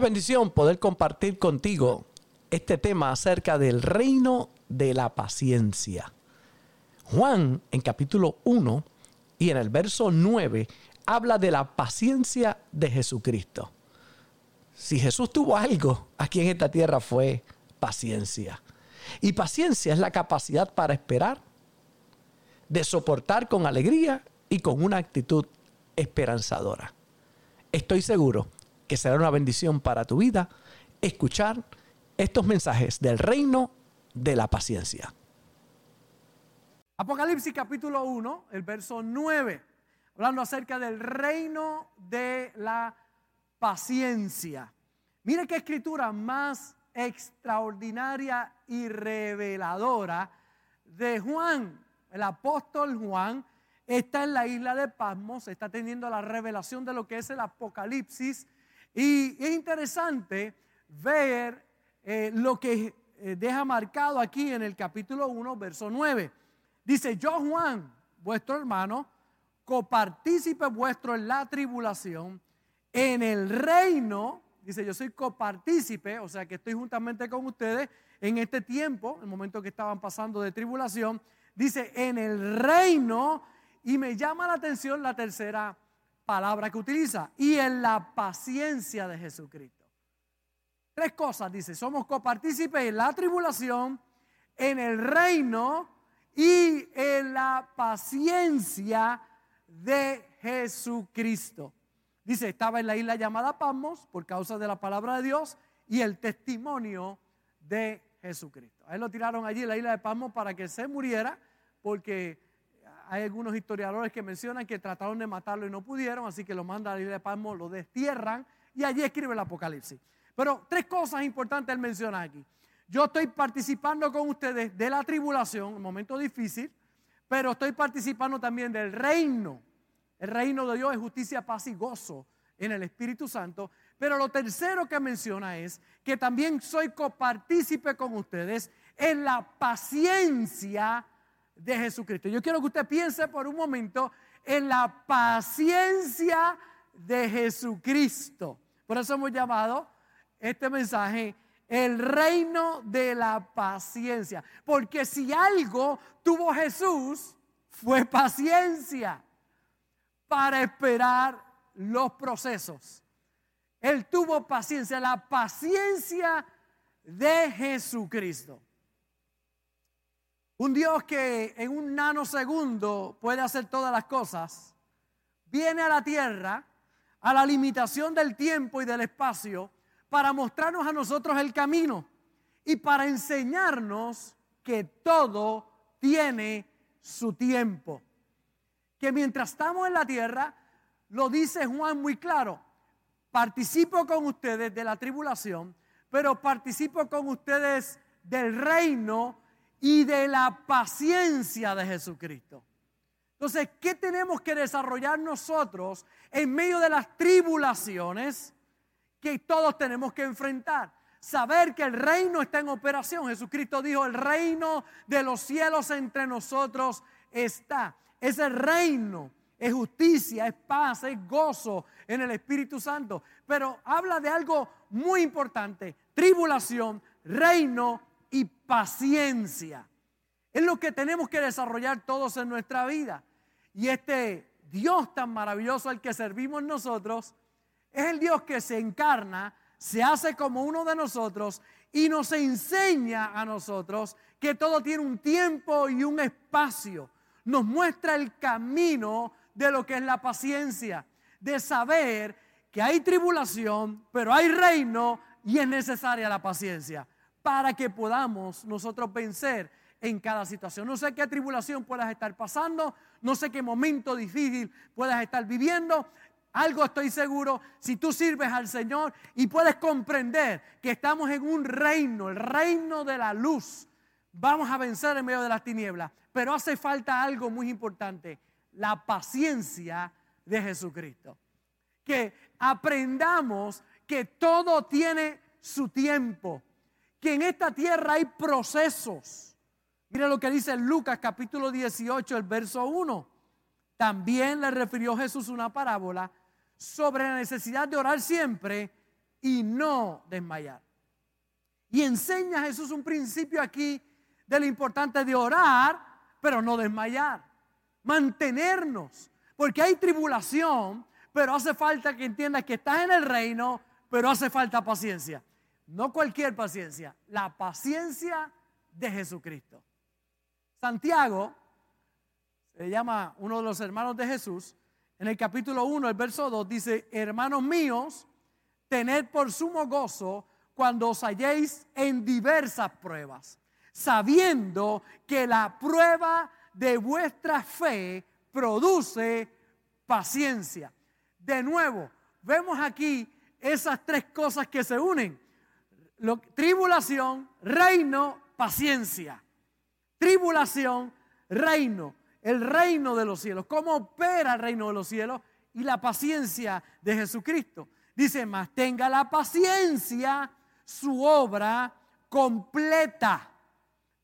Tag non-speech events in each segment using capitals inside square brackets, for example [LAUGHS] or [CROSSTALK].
Bendición poder compartir contigo este tema acerca del reino de la paciencia. Juan en capítulo 1 y en el verso 9 habla de la paciencia de Jesucristo. Si Jesús tuvo algo aquí en esta tierra fue paciencia. Y paciencia es la capacidad para esperar, de soportar con alegría y con una actitud esperanzadora. Estoy seguro que será una bendición para tu vida escuchar estos mensajes del reino de la paciencia. Apocalipsis capítulo 1, el verso 9, hablando acerca del reino de la paciencia. Mire qué escritura más extraordinaria y reveladora de Juan. El apóstol Juan está en la isla de Pasmos, está teniendo la revelación de lo que es el Apocalipsis. Y es interesante ver eh, lo que eh, deja marcado aquí en el capítulo 1, verso 9. Dice, yo Juan, vuestro hermano, copartícipe vuestro en la tribulación, en el reino, dice, yo soy copartícipe, o sea que estoy juntamente con ustedes en este tiempo, el momento que estaban pasando de tribulación, dice, en el reino y me llama la atención la tercera palabra que utiliza, y en la paciencia de Jesucristo. Tres cosas, dice, somos copartícipes en la tribulación, en el reino y en la paciencia de Jesucristo. Dice, estaba en la isla llamada Pamos por causa de la palabra de Dios y el testimonio de Jesucristo. A él lo tiraron allí en la isla de Pamos para que se muriera porque hay algunos historiadores que mencionan que trataron de matarlo y no pudieron, así que lo mandan a la isla de Palmo, lo destierran y allí escribe el Apocalipsis. Pero tres cosas importantes él menciona aquí. Yo estoy participando con ustedes de la tribulación, un momento difícil, pero estoy participando también del reino. El reino de Dios es justicia, paz y gozo en el Espíritu Santo. Pero lo tercero que menciona es que también soy copartícipe con ustedes en la paciencia de Jesucristo. Yo quiero que usted piense por un momento en la paciencia de Jesucristo. Por eso hemos llamado este mensaje el reino de la paciencia. Porque si algo tuvo Jesús, fue paciencia para esperar los procesos. Él tuvo paciencia, la paciencia de Jesucristo. Un Dios que en un nanosegundo puede hacer todas las cosas, viene a la tierra, a la limitación del tiempo y del espacio, para mostrarnos a nosotros el camino y para enseñarnos que todo tiene su tiempo. Que mientras estamos en la tierra, lo dice Juan muy claro, participo con ustedes de la tribulación, pero participo con ustedes del reino y de la paciencia de Jesucristo. Entonces, ¿qué tenemos que desarrollar nosotros en medio de las tribulaciones que todos tenemos que enfrentar? Saber que el reino está en operación. Jesucristo dijo, el reino de los cielos entre nosotros está. Ese reino es justicia, es paz, es gozo en el Espíritu Santo. Pero habla de algo muy importante, tribulación, reino y paciencia. Es lo que tenemos que desarrollar todos en nuestra vida. Y este Dios tan maravilloso al que servimos nosotros, es el Dios que se encarna, se hace como uno de nosotros y nos enseña a nosotros que todo tiene un tiempo y un espacio. Nos muestra el camino de lo que es la paciencia, de saber que hay tribulación, pero hay reino y es necesaria la paciencia para que podamos nosotros vencer en cada situación. No sé qué tribulación puedas estar pasando, no sé qué momento difícil puedas estar viviendo. Algo estoy seguro, si tú sirves al Señor y puedes comprender que estamos en un reino, el reino de la luz, vamos a vencer en medio de las tinieblas. Pero hace falta algo muy importante, la paciencia de Jesucristo. Que aprendamos que todo tiene su tiempo que en esta tierra hay procesos. Mira lo que dice Lucas capítulo 18, el verso 1. También le refirió Jesús una parábola sobre la necesidad de orar siempre y no desmayar. Y enseña Jesús un principio aquí de lo importante de orar, pero no desmayar. Mantenernos, porque hay tribulación, pero hace falta que entiendas que estás en el reino, pero hace falta paciencia. No cualquier paciencia, la paciencia de Jesucristo. Santiago, se llama uno de los hermanos de Jesús, en el capítulo 1, el verso 2, dice, hermanos míos, tened por sumo gozo cuando os halléis en diversas pruebas, sabiendo que la prueba de vuestra fe produce paciencia. De nuevo, vemos aquí esas tres cosas que se unen. Tribulación, reino, paciencia. Tribulación, reino, el reino de los cielos. ¿Cómo opera el reino de los cielos? Y la paciencia de Jesucristo. Dice, más tenga la paciencia su obra completa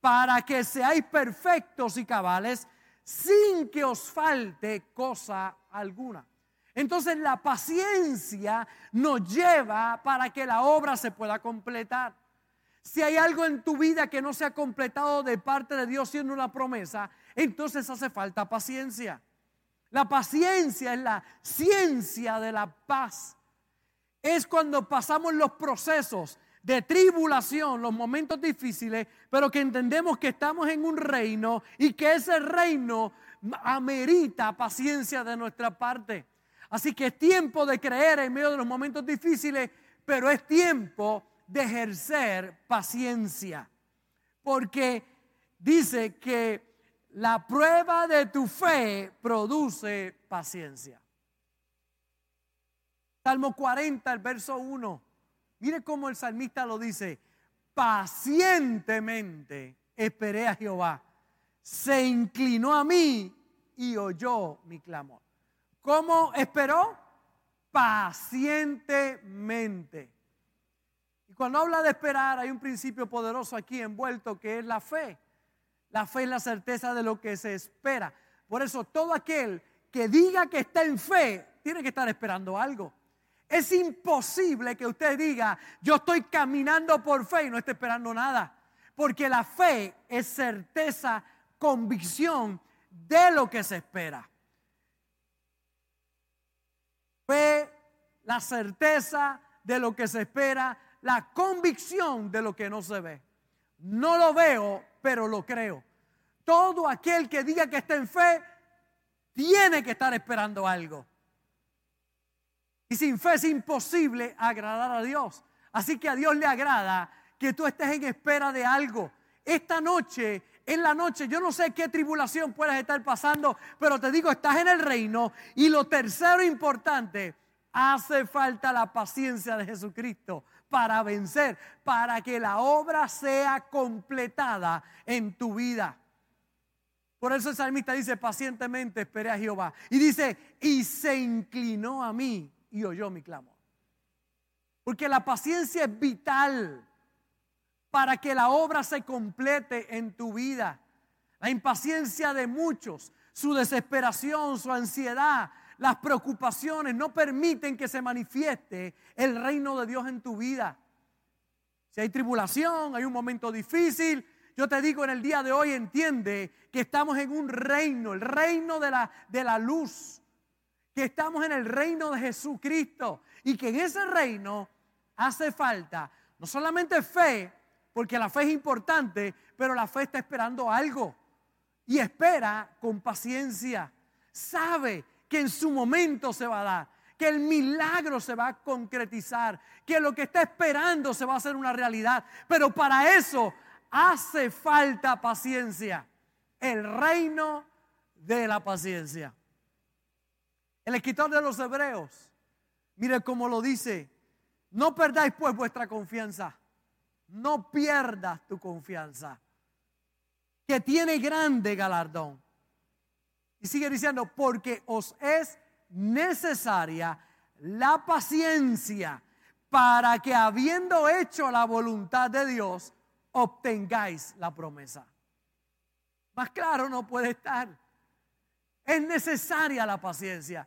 para que seáis perfectos y cabales sin que os falte cosa alguna. Entonces la paciencia nos lleva para que la obra se pueda completar. Si hay algo en tu vida que no se ha completado de parte de Dios siendo una promesa, entonces hace falta paciencia. La paciencia es la ciencia de la paz. Es cuando pasamos los procesos de tribulación, los momentos difíciles, pero que entendemos que estamos en un reino y que ese reino amerita paciencia de nuestra parte. Así que es tiempo de creer en medio de los momentos difíciles, pero es tiempo de ejercer paciencia. Porque dice que la prueba de tu fe produce paciencia. Salmo 40, el verso 1. Mire cómo el salmista lo dice. Pacientemente esperé a Jehová. Se inclinó a mí y oyó mi clamor. ¿Cómo esperó? Pacientemente. Y cuando habla de esperar, hay un principio poderoso aquí envuelto que es la fe. La fe es la certeza de lo que se espera. Por eso todo aquel que diga que está en fe, tiene que estar esperando algo. Es imposible que usted diga, yo estoy caminando por fe y no esté esperando nada. Porque la fe es certeza, convicción de lo que se espera. Fe, la certeza de lo que se espera, la convicción de lo que no se ve. No lo veo, pero lo creo. Todo aquel que diga que está en fe, tiene que estar esperando algo. Y sin fe es imposible agradar a Dios. Así que a Dios le agrada que tú estés en espera de algo. Esta noche, en la noche, yo no sé qué tribulación puedas estar pasando, pero te digo, estás en el reino. Y lo tercero importante, hace falta la paciencia de Jesucristo para vencer, para que la obra sea completada en tu vida. Por eso el salmista dice, pacientemente esperé a Jehová. Y dice, y se inclinó a mí y oyó mi clamor. Porque la paciencia es vital para que la obra se complete en tu vida. La impaciencia de muchos, su desesperación, su ansiedad, las preocupaciones no permiten que se manifieste el reino de Dios en tu vida. Si hay tribulación, hay un momento difícil, yo te digo en el día de hoy, entiende que estamos en un reino, el reino de la, de la luz que estamos en el reino de Jesucristo y que en ese reino hace falta no solamente fe, porque la fe es importante, pero la fe está esperando algo y espera con paciencia. Sabe que en su momento se va a dar, que el milagro se va a concretizar, que lo que está esperando se va a hacer una realidad, pero para eso hace falta paciencia, el reino de la paciencia. El escritor de los Hebreos, mire cómo lo dice, no perdáis pues vuestra confianza, no pierdas tu confianza, que tiene grande galardón. Y sigue diciendo, porque os es necesaria la paciencia para que habiendo hecho la voluntad de Dios, obtengáis la promesa. Más claro no puede estar. Es necesaria la paciencia.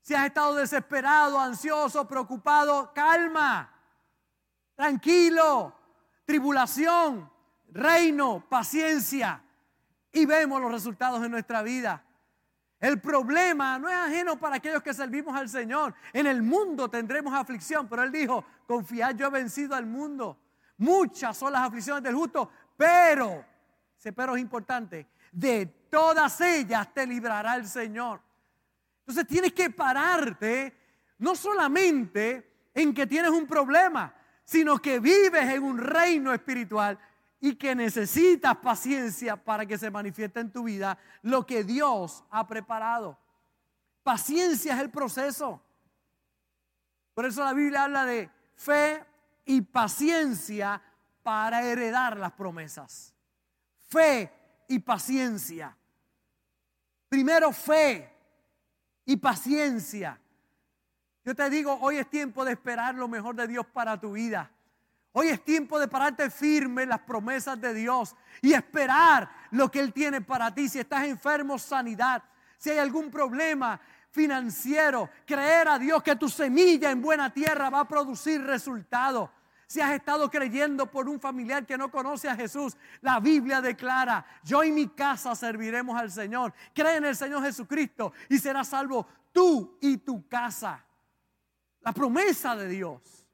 Si has estado desesperado, ansioso, preocupado, calma. tranquilo, tribulación, reino, paciencia. Y vemos los resultados en nuestra vida. El problema no es ajeno para aquellos que servimos al Señor. En el mundo tendremos aflicción, pero Él dijo, confiad, yo he vencido al mundo. Muchas son las aflicciones del justo, pero, ese pero es importante, de todas ellas te librará el Señor. Entonces tienes que pararte no solamente en que tienes un problema, sino que vives en un reino espiritual y que necesitas paciencia para que se manifieste en tu vida lo que Dios ha preparado. Paciencia es el proceso. Por eso la Biblia habla de fe y paciencia para heredar las promesas. Fe y paciencia. Primero fe y paciencia. Yo te digo, hoy es tiempo de esperar lo mejor de Dios para tu vida. Hoy es tiempo de pararte firme en las promesas de Dios y esperar lo que Él tiene para ti. Si estás enfermo, sanidad. Si hay algún problema financiero, creer a Dios que tu semilla en buena tierra va a producir resultados. Si has estado creyendo por un familiar que no conoce a Jesús, la Biblia declara, yo y mi casa serviremos al Señor. Cree en el Señor Jesucristo y serás salvo tú y tu casa. La promesa de Dios.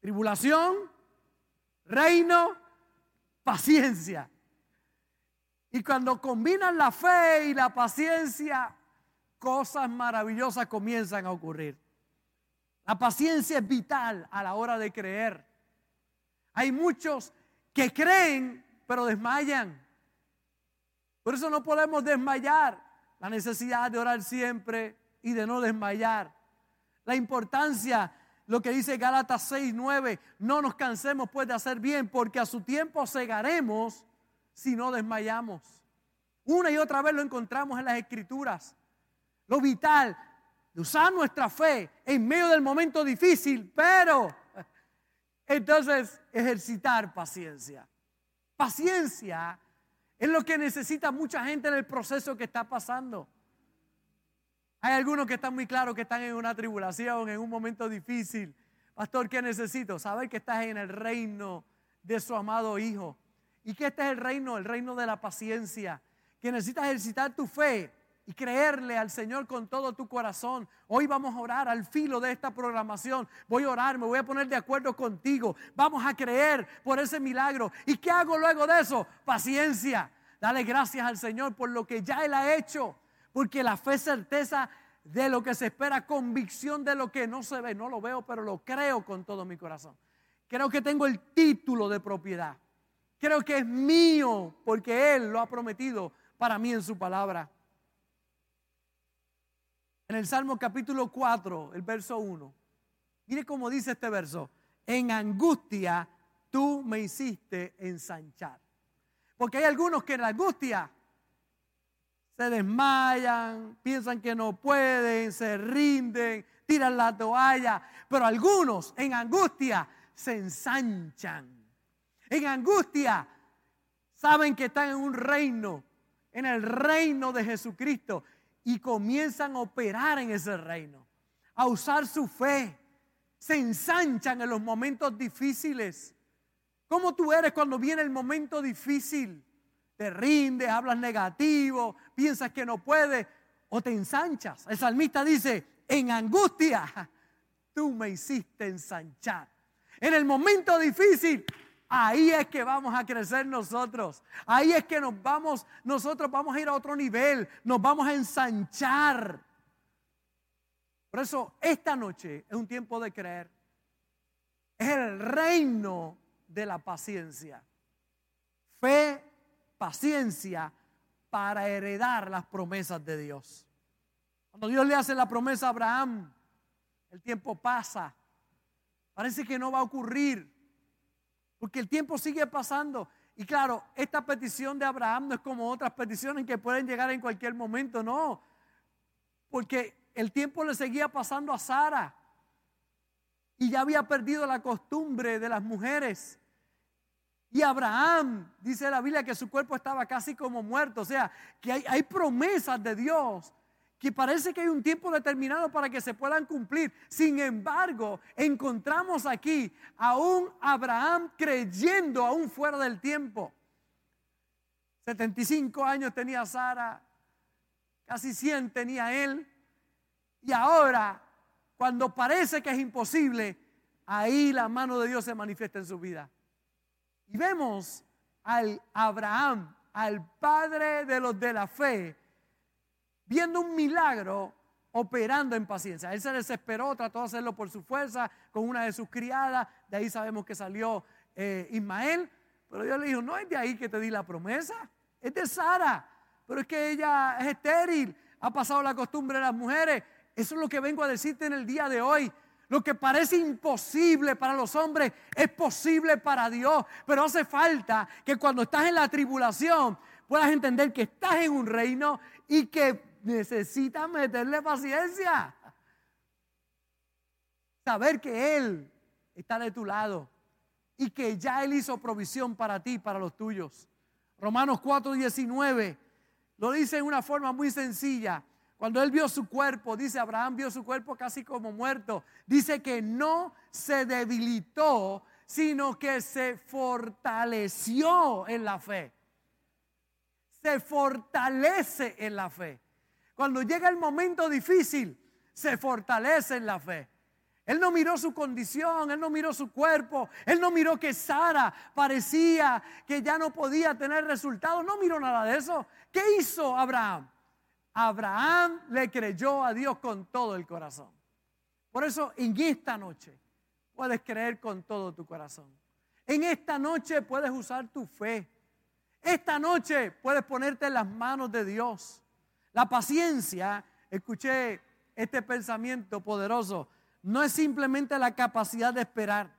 Tribulación, reino, paciencia. Y cuando combinan la fe y la paciencia, cosas maravillosas comienzan a ocurrir. La paciencia es vital a la hora de creer. Hay muchos que creen pero desmayan. Por eso no podemos desmayar. La necesidad de orar siempre y de no desmayar. La importancia, lo que dice Gálatas 6, 9, no nos cansemos pues de hacer bien porque a su tiempo cegaremos si no desmayamos. Una y otra vez lo encontramos en las escrituras. Lo vital, de usar nuestra fe en medio del momento difícil, pero entonces ejercitar paciencia. Paciencia es lo que necesita mucha gente en el proceso que está pasando. Hay algunos que están muy claros que están en una tribulación, en un momento difícil. Pastor, ¿qué necesito? Saber que estás en el reino de su amado Hijo. Y que este es el reino, el reino de la paciencia. Que necesitas ejercitar tu fe y creerle al Señor con todo tu corazón. Hoy vamos a orar al filo de esta programación. Voy a orar, me voy a poner de acuerdo contigo. Vamos a creer por ese milagro. ¿Y qué hago luego de eso? Paciencia. Dale gracias al Señor por lo que ya Él ha hecho. Porque la fe es certeza de lo que se espera, convicción de lo que no se ve. No lo veo, pero lo creo con todo mi corazón. Creo que tengo el título de propiedad. Creo que es mío porque Él lo ha prometido para mí en su palabra. En el Salmo capítulo 4, el verso 1. Mire cómo dice este verso. En angustia tú me hiciste ensanchar. Porque hay algunos que en la angustia se desmayan, piensan que no pueden, se rinden, tiran la toalla. Pero algunos en angustia se ensanchan. En angustia saben que están en un reino, en el reino de Jesucristo y comienzan a operar en ese reino, a usar su fe. Se ensanchan en los momentos difíciles. ¿Cómo tú eres cuando viene el momento difícil? Te rindes, hablas negativo, piensas que no puedes o te ensanchas. El salmista dice, en angustia, tú me hiciste ensanchar. En el momento difícil, Ahí es que vamos a crecer nosotros. Ahí es que nos vamos, nosotros vamos a ir a otro nivel, nos vamos a ensanchar. Por eso esta noche es un tiempo de creer. Es el reino de la paciencia. Fe, paciencia para heredar las promesas de Dios. Cuando Dios le hace la promesa a Abraham, el tiempo pasa. Parece que no va a ocurrir. Porque el tiempo sigue pasando. Y claro, esta petición de Abraham no es como otras peticiones que pueden llegar en cualquier momento, no. Porque el tiempo le seguía pasando a Sara. Y ya había perdido la costumbre de las mujeres. Y Abraham, dice la Biblia, que su cuerpo estaba casi como muerto. O sea, que hay, promesas de Dios que parece que hay un tiempo determinado para que se puedan cumplir. Sin embargo, encontramos aquí a un Abraham creyendo aún fuera del tiempo. 75 años tenía Sara, casi 100 tenía él, y ahora, cuando parece que es imposible, ahí la mano de Dios se manifiesta en su vida. Y vemos al Abraham, al padre de los de la fe, viendo un milagro operando en paciencia. Él se desesperó, trató de hacerlo por su fuerza con una de sus criadas, de ahí sabemos que salió eh, Ismael, pero Dios le dijo, no es de ahí que te di la promesa, es de Sara, pero es que ella es estéril, ha pasado la costumbre de las mujeres, eso es lo que vengo a decirte en el día de hoy. Lo que parece imposible para los hombres es posible para Dios, pero hace falta que cuando estás en la tribulación puedas entender que estás en un reino y que necesitas meterle paciencia. Saber que Él está de tu lado y que ya Él hizo provisión para ti, para los tuyos. Romanos 4:19 lo dice en una forma muy sencilla. Cuando él vio su cuerpo, dice Abraham vio su cuerpo casi como muerto, dice que no se debilitó, sino que se fortaleció en la fe. Se fortalece en la fe. Cuando llega el momento difícil, se fortalece en la fe. Él no miró su condición, él no miró su cuerpo, él no miró que Sara parecía que ya no podía tener resultados, no miró nada de eso. ¿Qué hizo Abraham? Abraham le creyó a Dios con todo el corazón. Por eso en esta noche puedes creer con todo tu corazón. En esta noche puedes usar tu fe. Esta noche puedes ponerte en las manos de Dios. La paciencia, escuché este pensamiento poderoso, no es simplemente la capacidad de esperar,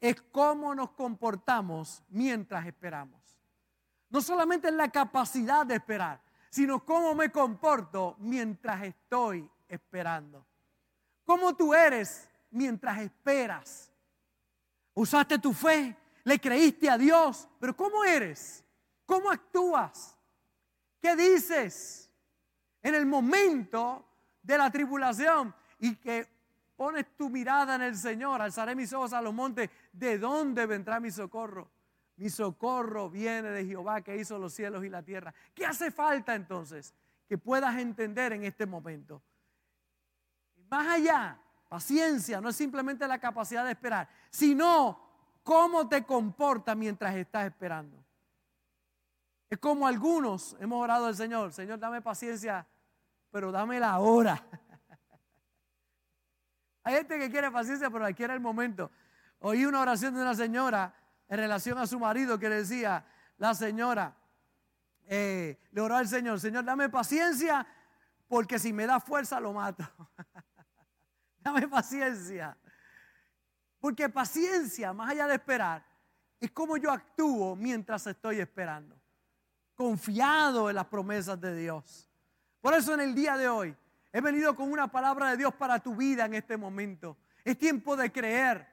es cómo nos comportamos mientras esperamos. No solamente es la capacidad de esperar, sino cómo me comporto mientras estoy esperando. ¿Cómo tú eres mientras esperas? Usaste tu fe, le creíste a Dios, pero ¿cómo eres? ¿Cómo actúas? ¿Qué dices? en el momento de la tribulación y que pones tu mirada en el Señor, alzaré mis ojos a los montes, ¿de dónde vendrá mi socorro? Mi socorro viene de Jehová que hizo los cielos y la tierra. ¿Qué hace falta entonces? Que puedas entender en este momento. Más allá, paciencia no es simplemente la capacidad de esperar, sino cómo te comportas mientras estás esperando. Es como algunos hemos orado al Señor, Señor, dame paciencia pero dame la hora. [LAUGHS] Hay gente que quiere paciencia, pero quiere el momento. Oí una oración de una señora en relación a su marido que decía, la señora eh, le oró al Señor, Señor, dame paciencia, porque si me da fuerza lo mato. [LAUGHS] dame paciencia. Porque paciencia, más allá de esperar, es como yo actúo mientras estoy esperando. Confiado en las promesas de Dios. Por eso en el día de hoy he venido con una palabra de Dios para tu vida en este momento. Es tiempo de creer.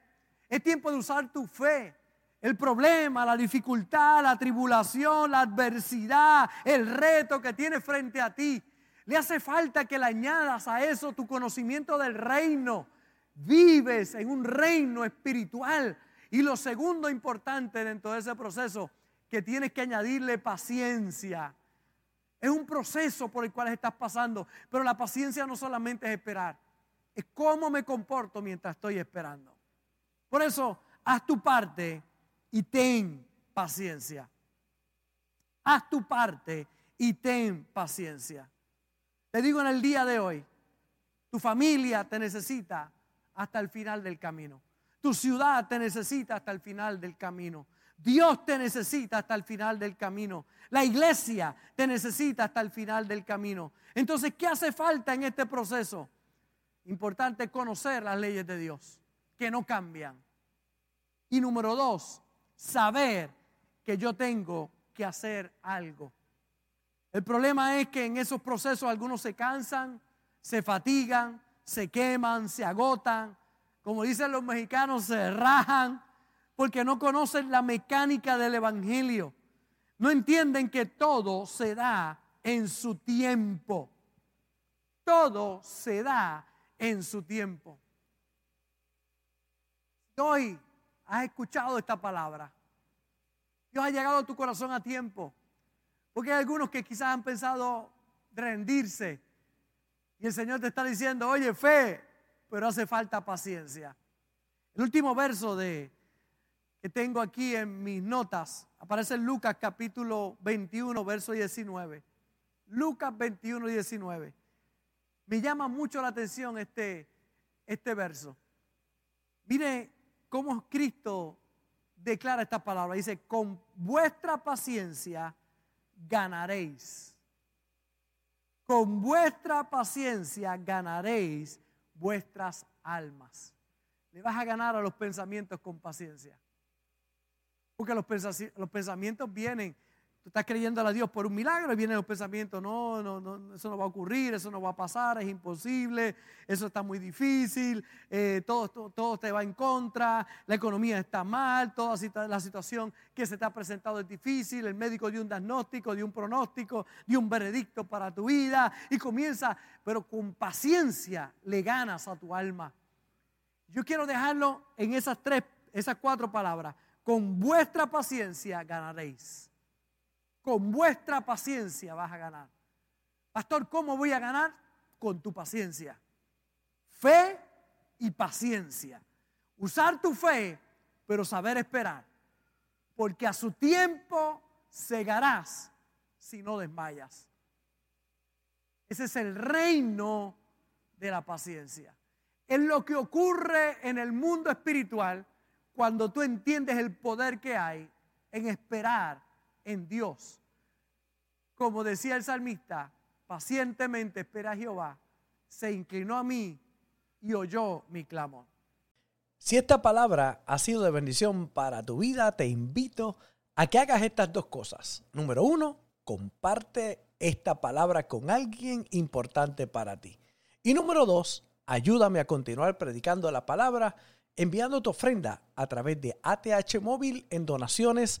Es tiempo de usar tu fe. El problema, la dificultad, la tribulación, la adversidad, el reto que tienes frente a ti. Le hace falta que le añadas a eso tu conocimiento del reino. Vives en un reino espiritual. Y lo segundo importante dentro de ese proceso, que tienes que añadirle paciencia. Es un proceso por el cual estás pasando, pero la paciencia no solamente es esperar, es cómo me comporto mientras estoy esperando. Por eso, haz tu parte y ten paciencia. Haz tu parte y ten paciencia. Te digo en el día de hoy, tu familia te necesita hasta el final del camino. Tu ciudad te necesita hasta el final del camino. Dios te necesita hasta el final del camino. La iglesia te necesita hasta el final del camino. Entonces, ¿qué hace falta en este proceso? Importante conocer las leyes de Dios, que no cambian. Y número dos, saber que yo tengo que hacer algo. El problema es que en esos procesos algunos se cansan, se fatigan, se queman, se agotan. Como dicen los mexicanos, se rajan porque no conocen la mecánica del Evangelio. No entienden que todo se da en su tiempo. todo se da en su tiempo. Hoy has escuchado esta palabra. Dios ha llegado a tu corazón a tiempo. Porque hay algunos que quizás han pensado rendirse. Y el Señor te está diciendo, oye, fe, pero hace falta paciencia. El último verso de, que tengo aquí en mis notas aparece en Lucas capítulo 21, verso 19. Lucas 21, 19. Me llama mucho la atención este, este verso. Mire cómo Cristo declara esta palabra. Dice, con vuestra paciencia ganaréis. Con vuestra paciencia ganaréis vuestras almas. Le vas a ganar a los pensamientos con paciencia. Porque los, pensamientos vienen Tú estás creyendo a Dios por un milagro y vienen los pensamientos, no, no, no, eso no va a ocurrir, eso no va a pasar, es imposible, eso está muy difícil, eh, todo, todo, te va en contra, la economía está mal, toda la situación que se te ha presentado es difícil, el médico dio un diagnóstico, dio un pronóstico, dio un veredicto para tu vida y comienza, pero con paciencia le ganas a tu alma. Yo quiero dejarlo en esas tres, esas cuatro palabras, con vuestra paciencia ganaréis con vuestra paciencia vas a ganar. Pastor, ¿cómo voy a ganar? Con tu paciencia. Fe y paciencia. Usar tu fe, pero saber esperar. Porque a su tiempo cegarás si no desmayas. Ese es el reino de la paciencia. Es lo que ocurre en el mundo espiritual cuando tú entiendes el poder que hay en esperar en Dios. Como decía el salmista, pacientemente espera a Jehová, se inclinó a mí y oyó mi clamor. Si esta palabra ha sido de bendición para tu vida, te invito a que hagas estas dos cosas. Número uno, comparte esta palabra con alguien importante para ti. Y número dos, ayúdame a continuar predicando la palabra enviando tu ofrenda a través de ATH Móvil en donaciones